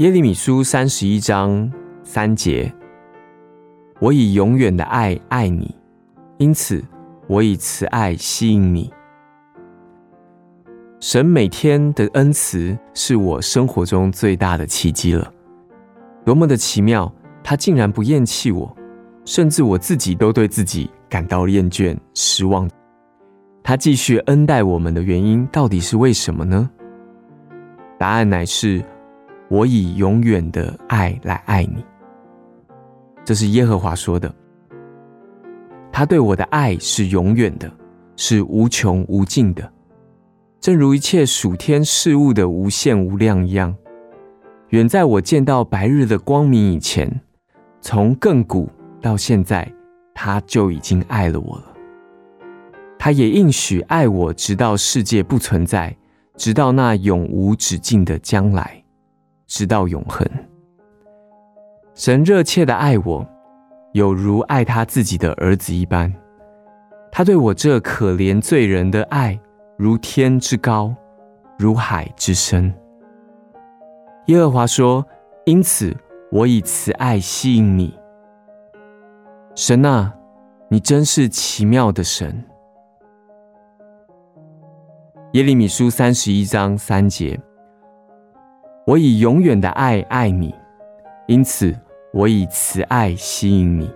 耶利米书三十一章三节：我以永远的爱爱你，因此我以慈爱吸引你。神每天的恩慈是我生活中最大的奇迹了。多么的奇妙！他竟然不厌弃我，甚至我自己都对自己感到厌倦、失望。他继续恩待我们的原因到底是为什么呢？答案乃是：我以永远的爱来爱你。这是耶和华说的。他对我的爱是永远的，是无穷无尽的，正如一切属天事物的无限无量一样。远在我见到白日的光明以前，从亘古到现在，他就已经爱了我了。他也应许爱我，直到世界不存在，直到那永无止境的将来，直到永恒。神热切的爱我，有如爱他自己的儿子一般。他对我这可怜罪人的爱，如天之高，如海之深。耶和华说：“因此，我以慈爱吸引你。神啊，你真是奇妙的神。”耶利米书三十一章三节：“我以永远的爱爱你，因此我以慈爱吸引你。”